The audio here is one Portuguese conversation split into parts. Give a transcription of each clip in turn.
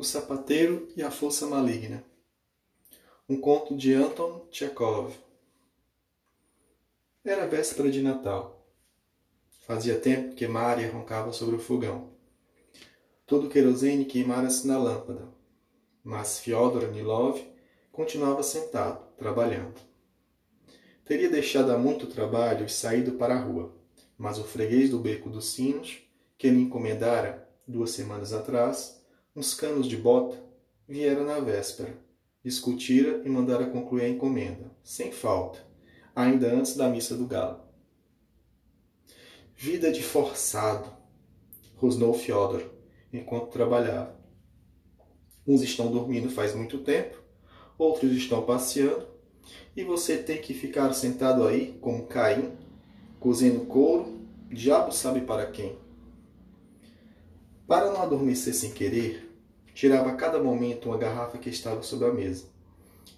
O Sapateiro e a Força Maligna. Um conto de Anton Chekhov. Era véspera de Natal. Fazia tempo que Maria roncava sobre o fogão. Todo o querosene queimara-se na lâmpada, mas Fyodor Nilov continuava sentado, trabalhando. Teria deixado há muito trabalho e saído para a rua, mas o freguês do Beco dos Sinos, que lhe encomendara, duas semanas atrás, uns canos de bota, viera na véspera, discutira e mandara concluir a encomenda, sem falta, ainda antes da missa do galo. Vida de forçado, rosnou Fyodor, enquanto trabalhava. Uns estão dormindo faz muito tempo, outros estão passeando, e você tem que ficar sentado aí, como Caim, cozendo couro, diabo sabe para quem. Para não adormecer sem querer, tirava a cada momento uma garrafa que estava sobre a mesa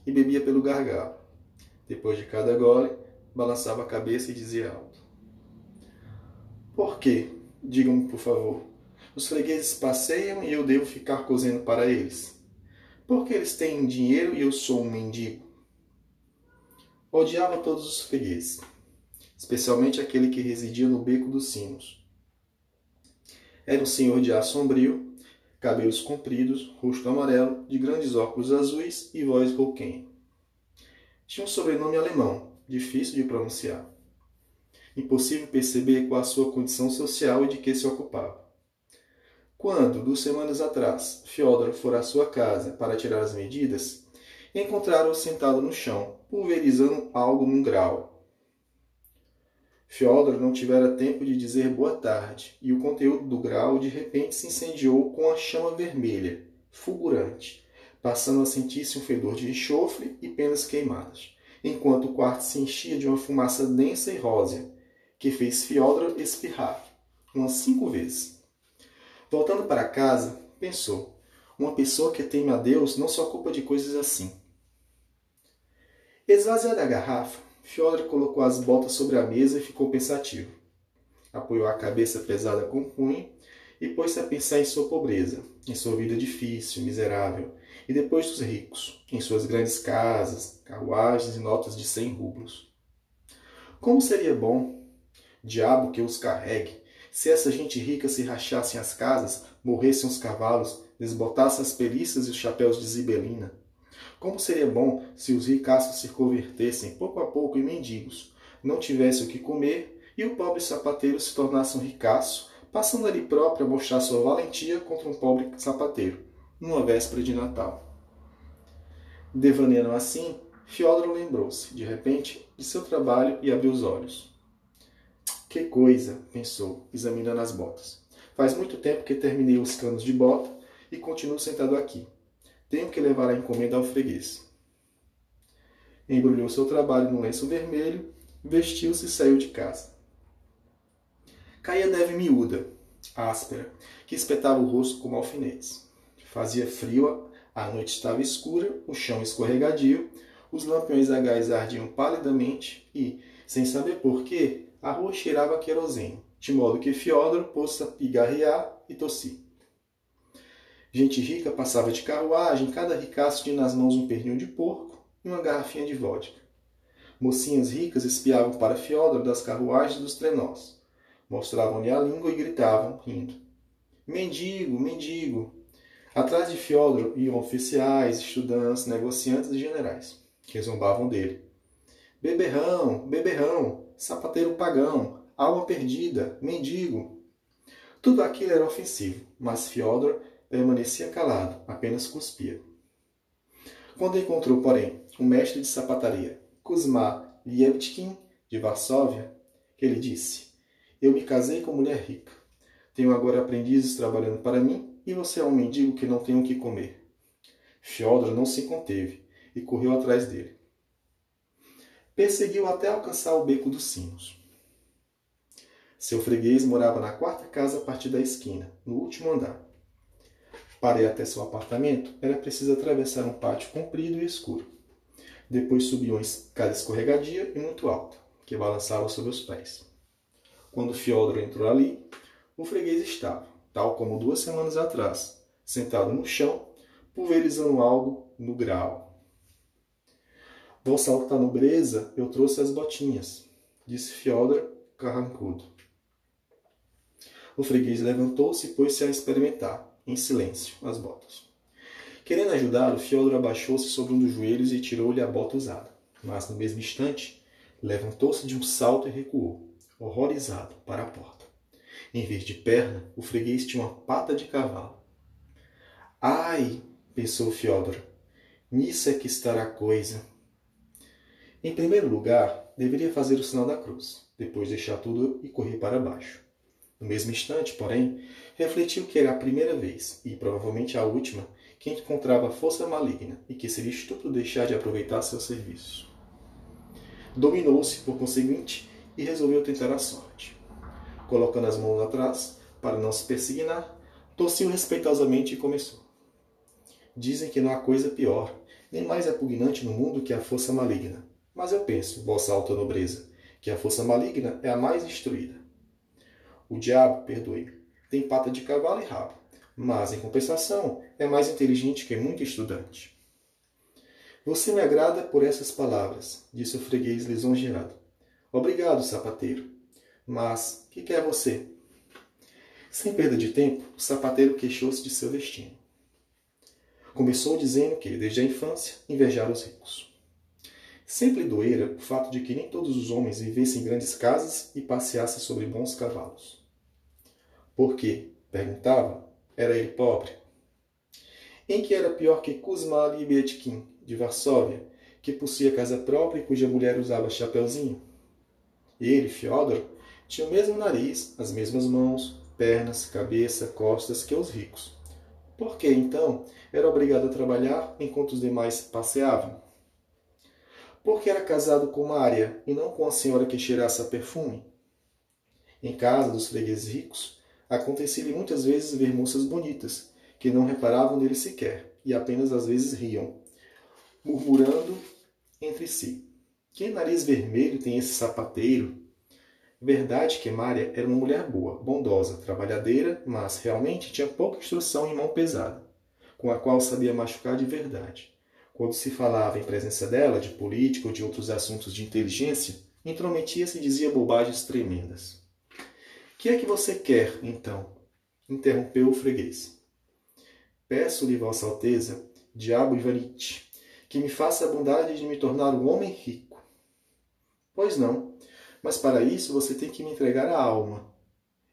e bebia pelo gargalo. Depois de cada gole, balançava a cabeça e dizia alto: Por quê? Digam-me, por favor. Os fregueses passeiam e eu devo ficar cozendo para eles. Porque eles têm dinheiro e eu sou um mendigo. Odiava todos os fregueses, especialmente aquele que residia no beco dos sinos era um senhor de ar sombrio, cabelos compridos, rosto amarelo, de grandes óculos azuis e voz rouquenha. Tinha um sobrenome alemão, difícil de pronunciar. Impossível perceber qual a sua condição social e de que se ocupava. Quando, duas semanas atrás, Fyodor fora à sua casa para tirar as medidas, encontraram-o sentado no chão, pulverizando algo num grau, Fyodor não tivera tempo de dizer boa tarde, e o conteúdo do grau de repente se incendiou com a chama vermelha, fulgurante, passando a sentir-se um fedor de enxofre e penas queimadas, enquanto o quarto se enchia de uma fumaça densa e rósea, que fez Fyodor espirrar, umas cinco vezes. Voltando para casa, pensou: uma pessoa que teme a Deus não se ocupa de coisas assim. Esvaziada a garrafa, Fyodor colocou as botas sobre a mesa e ficou pensativo. Apoiou a cabeça pesada com o punho e pôs-se a pensar em sua pobreza, em sua vida difícil, miserável, e depois dos ricos, em suas grandes casas, carruagens e notas de cem rublos. Como seria bom, diabo que os carregue, se essa gente rica se rachassem as casas, morressem os cavalos, desbotassem as perícias e os chapéus de zibelina, como seria bom se os ricaços se convertessem pouco a pouco em mendigos, não tivessem o que comer e o pobre sapateiro se tornasse um ricaço, passando ali próprio a mostrar sua valentia contra um pobre sapateiro, numa véspera de Natal. Devaneando assim, Fyodor lembrou-se, de repente, de seu trabalho e abriu os olhos. Que coisa, pensou, examinando as botas. Faz muito tempo que terminei os canos de bota e continuo sentado aqui. Tenho que levar a encomenda ao freguês. Embrulhou seu trabalho num lenço vermelho, vestiu-se e saiu de casa. Caía neve miúda, áspera, que espetava o rosto como alfinetes. Fazia frio, a noite estava escura, o chão escorregadio, os lampiões a gás ardiam palidamente e, sem saber porquê, a rua cheirava a querosene, de modo que Fiodor pôs-se a pigarrear e tossir. Gente rica passava de carruagem, cada ricaço tinha nas mãos um pernil de porco e uma garrafinha de vodka. Mocinhas ricas espiavam para Fiodor das carruagens dos trenós. Mostravam-lhe a língua e gritavam, rindo. Mendigo, mendigo! Atrás de Fiodor iam oficiais, estudantes, negociantes e generais, que zombavam dele. Beberrão, beberrão, sapateiro pagão, alma perdida, mendigo. Tudo aquilo era ofensivo, mas Fiodor permanecia calado, apenas cuspia. Quando encontrou, porém, o mestre de sapataria, Kuzma Lievtkin, de Varsóvia, ele disse: Eu me casei com mulher rica. Tenho agora aprendizes trabalhando para mim e você é um mendigo que não tem o que comer. Fyodor não se conteve e correu atrás dele. Perseguiu até alcançar o beco dos sinos. Seu freguês morava na quarta casa a partir da esquina, no último andar. Para ir até seu apartamento, era preciso atravessar um pátio comprido e escuro. Depois subiu uma escada escorregadia e muito alta, que balançava sob os pés. Quando Fyodor entrou ali, o freguês estava, tal como duas semanas atrás, sentado no chão, pulverizando algo no grau. Vossa alta nobreza, eu trouxe as botinhas, disse Fyodor carrancudo. O freguês levantou-se e pôs-se a experimentar, em silêncio, as botas. Querendo ajudá-lo, Fyodor abaixou-se sobre um dos joelhos e tirou-lhe a bota usada. Mas, no mesmo instante, levantou-se de um salto e recuou, horrorizado, para a porta. Em vez de perna, o freguês tinha uma pata de cavalo. Ai, pensou Fyodor, nisso é que estará a coisa. Em primeiro lugar, deveria fazer o sinal da cruz, depois deixar tudo e correr para baixo. No mesmo instante, porém, refletiu que era a primeira vez, e provavelmente a última, que encontrava força maligna e que seria estúpido deixar de aproveitar seu serviço. Dominou-se, por conseguinte, e resolveu tentar a sorte. Colocando as mãos atrás, para não se persignar, tossiu respeitosamente e começou. Dizem que não há coisa pior, nem mais repugnante no mundo que a força maligna. Mas eu penso, vossa alta nobreza, que a força maligna é a mais instruída. O diabo, perdoe-me, tem pata de cavalo e rabo, mas, em compensação, é mais inteligente que muito estudante. Você me agrada por essas palavras, disse o freguês lisonjeado. Obrigado, sapateiro. Mas, que quer você? Sem perda de tempo, o sapateiro queixou-se de seu destino. Começou dizendo que, desde a infância, invejara os ricos. Sempre doera o fato de que nem todos os homens vivessem em grandes casas e passeassem sobre bons cavalos. Porque, perguntava, era ele pobre? Em que era pior que Kuzma Liebetkin, de Varsóvia, que possuía casa própria e cuja mulher usava chapeuzinho? Ele, Fyodor, tinha o mesmo nariz, as mesmas mãos, pernas, cabeça, costas que os ricos. Por que, então, era obrigado a trabalhar enquanto os demais passeavam? Porque era casado com Mária e não com a senhora que cheirasse a perfume? Em casa dos fregueses ricos, Acontecia-lhe muitas vezes ver moças bonitas, que não reparavam nele sequer, e apenas às vezes riam, murmurando entre si. Que nariz vermelho tem esse sapateiro? Verdade que Mária era uma mulher boa, bondosa, trabalhadeira, mas realmente tinha pouca instrução em mão pesada, com a qual sabia machucar de verdade. Quando se falava em presença dela de política ou de outros assuntos de inteligência, intrometia-se e dizia bobagens tremendas que é que você quer, então? interrompeu o freguês. Peço-lhe, Vossa Alteza, diabo Ivanite, que me faça a bondade de me tornar um homem rico. Pois não, mas para isso você tem que me entregar a alma.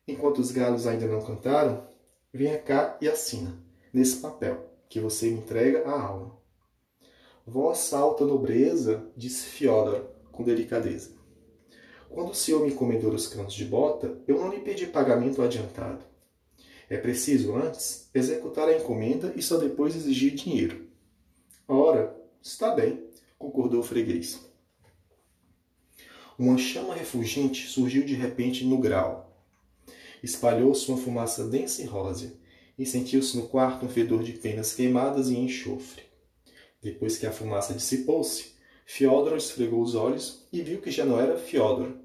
Enquanto os galos ainda não cantaram, venha cá e assina, nesse papel, que você me entrega a alma. Vossa alta nobreza, disse Fiodor, com delicadeza. Quando o senhor me encomendou os cantos de bota, eu não lhe pedi pagamento adiantado. É preciso, antes, executar a encomenda e só depois exigir dinheiro. Ora, está bem, concordou o freguês. Uma chama refulgente surgiu de repente no grau. Espalhou-se uma fumaça densa e rósea, e sentiu-se no quarto um fedor de penas queimadas e enxofre. Depois que a fumaça dissipou-se, Fiódoro esfregou os olhos e viu que já não era Fiódoro,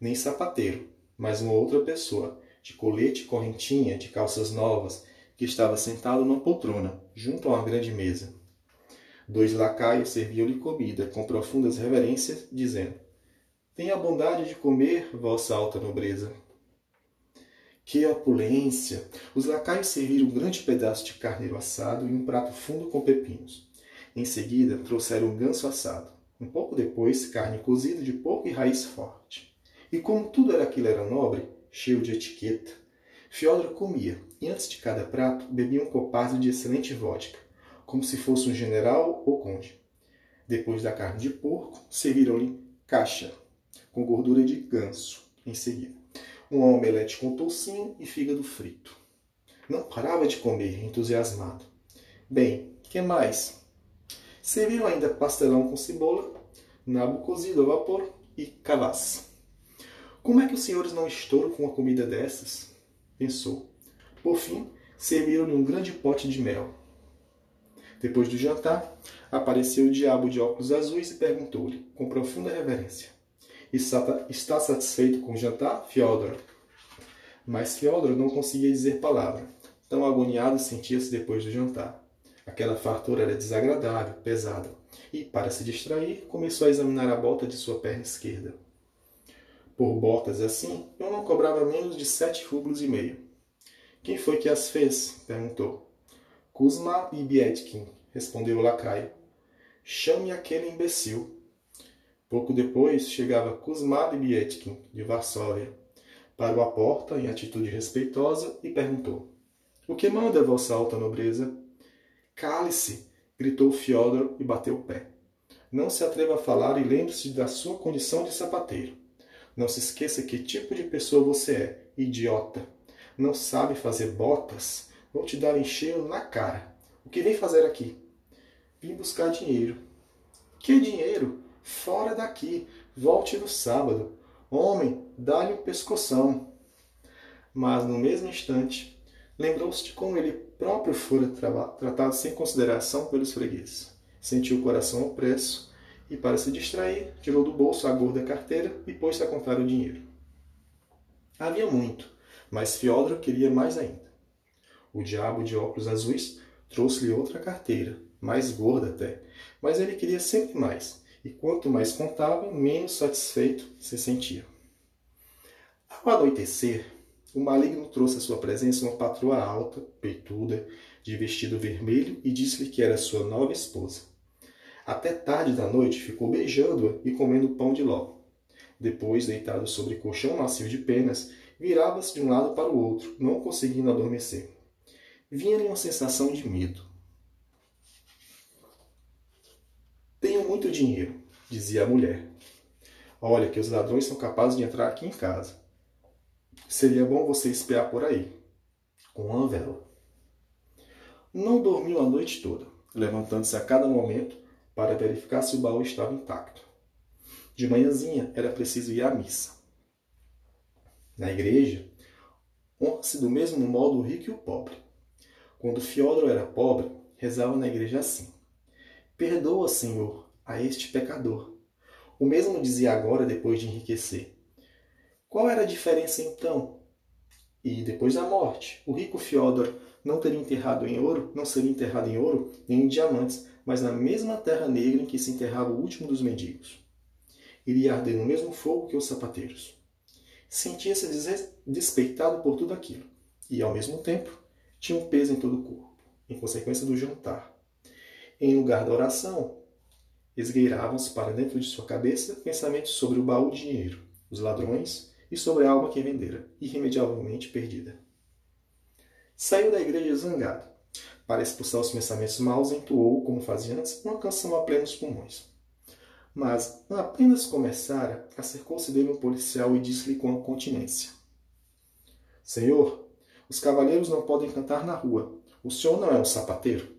nem sapateiro, mas uma outra pessoa, de colete e correntinha, de calças novas, que estava sentado numa poltrona, junto a uma grande mesa. Dois lacaios serviam-lhe comida com profundas reverências, dizendo: Tenha a bondade de comer, vossa alta nobreza. Que opulência! Os lacaios serviram um grande pedaço de carneiro assado e um prato fundo com pepinos. Em seguida, trouxeram um ganso assado. Um pouco depois, carne cozida de porco e raiz forte. E como tudo era aquilo era nobre, cheio de etiqueta, Fiodor comia, e antes de cada prato, bebia um copazio de excelente vodka, como se fosse um general ou conde. Depois da carne de porco, serviram-lhe caixa, com gordura de ganso, em seguida. Um omelete com toucinho e fígado frito. Não parava de comer, entusiasmado. Bem, que mais? Serviram ainda pastelão com cebola, nabo cozido a vapor e cavaz. Como é que os senhores não estouram com uma comida dessas? Pensou. Por fim, serviram-lhe um grande pote de mel. Depois do jantar, apareceu o diabo de óculos azuis e perguntou-lhe, com profunda reverência: Está satisfeito com o jantar, Fiodor? Mas Fiodor não conseguia dizer palavra. Tão agoniado sentia-se depois do jantar. Aquela fartura era desagradável, pesada, e, para se distrair, começou a examinar a bota de sua perna esquerda. Por botas assim, eu não cobrava menos de sete rublos e meio. Quem foi que as fez? perguntou. Kuzma Bibietkin, respondeu o lacaio. Chame aquele imbecil. Pouco depois chegava Kuzma Bibietkin, de Varsóvia. Parou à porta em atitude respeitosa e perguntou: O que manda, vossa alta nobreza? Cale-se! gritou Fyodor e bateu o pé. Não se atreva a falar e lembre-se da sua condição de sapateiro. Não se esqueça que tipo de pessoa você é, idiota. Não sabe fazer botas? Vou te dar encheio na cara. O que vem fazer aqui? Vim buscar dinheiro. Que dinheiro? Fora daqui. Volte no sábado. Homem, dá-lhe um pescoção. Mas no mesmo instante, lembrou-se de como ele próprio fora tratado sem consideração pelos fregueses. Sentiu o coração opresso e, para se distrair, tirou do bolso a gorda carteira e pôs-se a contar o dinheiro. Havia muito, mas Fiodro queria mais ainda. O diabo de óculos azuis trouxe-lhe outra carteira, mais gorda até, mas ele queria sempre mais, e quanto mais contava, menos satisfeito se sentia. Ao anoitecer, o maligno trouxe à sua presença uma patroa alta, peituda, de vestido vermelho e disse-lhe que era sua nova esposa. Até tarde da noite ficou beijando-a e comendo pão de ló. Depois, deitado sobre colchão macio de penas, virava-se de um lado para o outro, não conseguindo adormecer. Vinha-lhe uma sensação de medo. Tenho muito dinheiro, dizia a mulher. Olha que os ladrões são capazes de entrar aqui em casa. Seria bom você espiar por aí, com uma vela. Não dormiu a noite toda, levantando-se a cada momento para verificar se o baú estava intacto. De manhãzinha era preciso ir à missa. Na igreja, honra-se do mesmo modo o rico e o pobre. Quando Fiodoro era pobre, rezava na igreja assim: Perdoa, Senhor, a este pecador. O mesmo dizia agora depois de enriquecer: qual era a diferença então? E depois da morte, o rico Fiodor não teria enterrado em ouro, não seria enterrado em ouro nem em diamantes, mas na mesma terra negra em que se enterrava o último dos mendigos. Iria arder no mesmo fogo que os sapateiros. Sentia-se despeitado por tudo aquilo, e ao mesmo tempo tinha um peso em todo o corpo, em consequência do jantar. Em lugar da oração, esgueiravam-se para dentro de sua cabeça pensamentos sobre o baú de dinheiro, os ladrões e sobre a alma que vendera, irremediavelmente perdida. Saiu da igreja zangado. Para expulsar os pensamentos maus, entoou, como fazia antes, uma canção a plenos pulmões. Mas, apenas começara, acercou-se dele um policial e disse-lhe com continência: Senhor, os cavaleiros não podem cantar na rua. O senhor não é um sapateiro?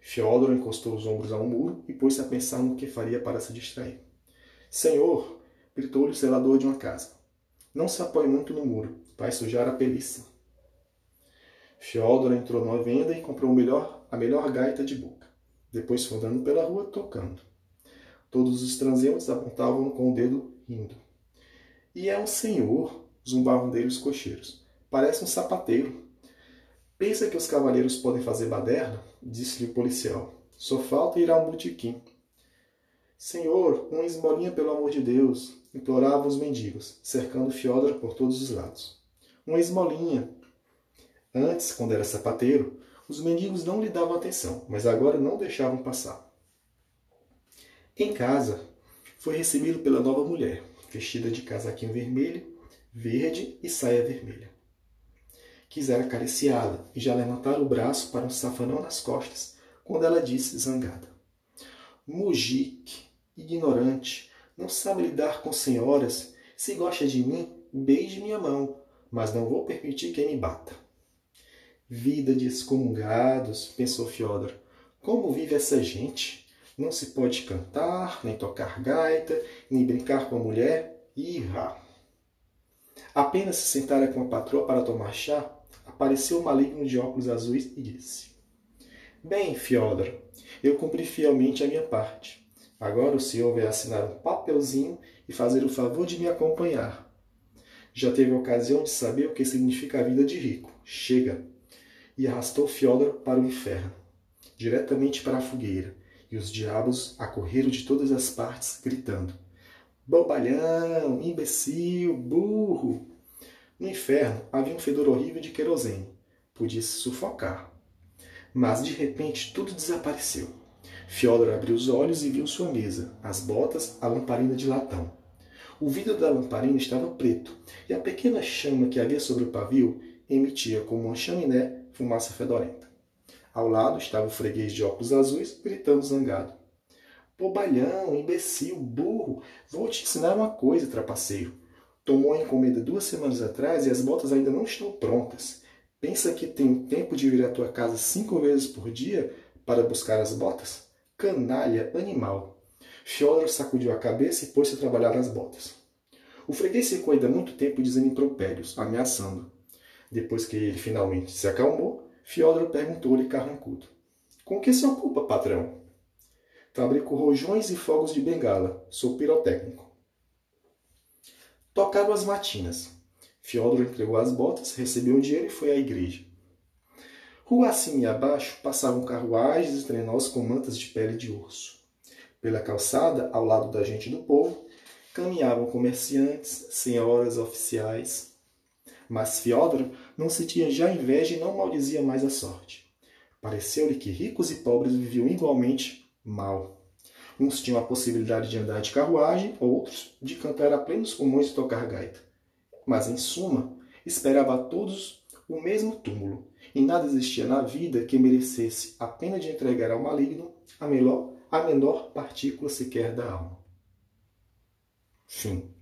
Feódoro encostou os ombros a um muro e pôs-se a pensar no que faria para se distrair. Senhor, gritou-lhe o zelador de uma casa. Não se apoie muito no muro, vai sujar a peliça. Feodor entrou numa venda e comprou melhor, a melhor gaita de boca. Depois foi andando pela rua tocando. Todos os transeuntes apontavam com o dedo, rindo. E é um senhor, zumbavam dele os cocheiros. Parece um sapateiro. Pensa que os cavaleiros podem fazer baderna? Disse-lhe o policial. Só falta ir a um botequim. Senhor, uma esmolinha pelo amor de Deus, imploravam os mendigos, cercando Fiodor por todos os lados. Uma esmolinha. Antes, quando era sapateiro, os mendigos não lhe davam atenção, mas agora não deixavam passar. Em casa, foi recebido pela nova mulher, vestida de casaquinho vermelho, verde e saia vermelha. Quisera acariciá-la e já levantar o braço para um safanão nas costas, quando ela disse, zangada: Mujik, ignorante, não sabe lidar com senhoras. Se gosta de mim, beije minha mão, mas não vou permitir que me bata. Vida de excomungados, pensou Fiodor. Como vive essa gente? Não se pode cantar, nem tocar gaita, nem brincar com a mulher. Irra! Apenas se sentara com a patroa para tomar chá, apareceu o maligno de óculos azuis e disse: Bem, Fiodor, eu cumpri fielmente a minha parte. Agora o senhor vai assinar um papelzinho e fazer o favor de me acompanhar. Já teve a ocasião de saber o que significa a vida de rico. Chega! E arrastou Fyodor para o inferno. diretamente para a fogueira, e os diabos acorreram de todas as partes, gritando: Bobalhão, imbecil, burro! No inferno havia um fedor horrível de querosene. Podia se sufocar. Mas de repente tudo desapareceu. Fiodor abriu os olhos e viu sua mesa, as botas, a lamparina de latão. O vidro da lamparina estava preto, e a pequena chama que havia sobre o pavio emitia como uma chaminé fumaça fedorenta. Ao lado estava o freguês de óculos azuis, gritando zangado. Bobalhão, imbecil, burro, vou te ensinar uma coisa, trapaceiro. Tomou a encomenda duas semanas atrás e as botas ainda não estão prontas. Pensa que tem tempo de vir à tua casa cinco vezes por dia para buscar as botas? Canalha, animal. Fiodor sacudiu a cabeça e pôs-se a trabalhar nas botas. O freguês ficou ainda muito tempo dizendo impropérios, ameaçando. Depois que ele finalmente se acalmou, Fiodor perguntou-lhe carrancudo. Com que se ocupa, patrão? Fabrico rojões e fogos de bengala. Sou pirotécnico. Tocaram as matinas. Fiodor entregou as botas, recebeu o dinheiro e foi à igreja. Rua acima e abaixo passavam carruagens e trenós com mantas de pele de urso. Pela calçada, ao lado da gente do povo, caminhavam comerciantes, senhoras, oficiais. Mas Fiodor não sentia já inveja e não maldizia mais a sorte. Pareceu-lhe que ricos e pobres viviam igualmente mal. Uns tinham a possibilidade de andar de carruagem, outros de cantar a plenos pulmões e tocar gaita. Mas, em suma, esperava a todos o mesmo túmulo, e nada existia na vida que merecesse a pena de entregar ao maligno a menor, a menor partícula sequer da alma. Fim.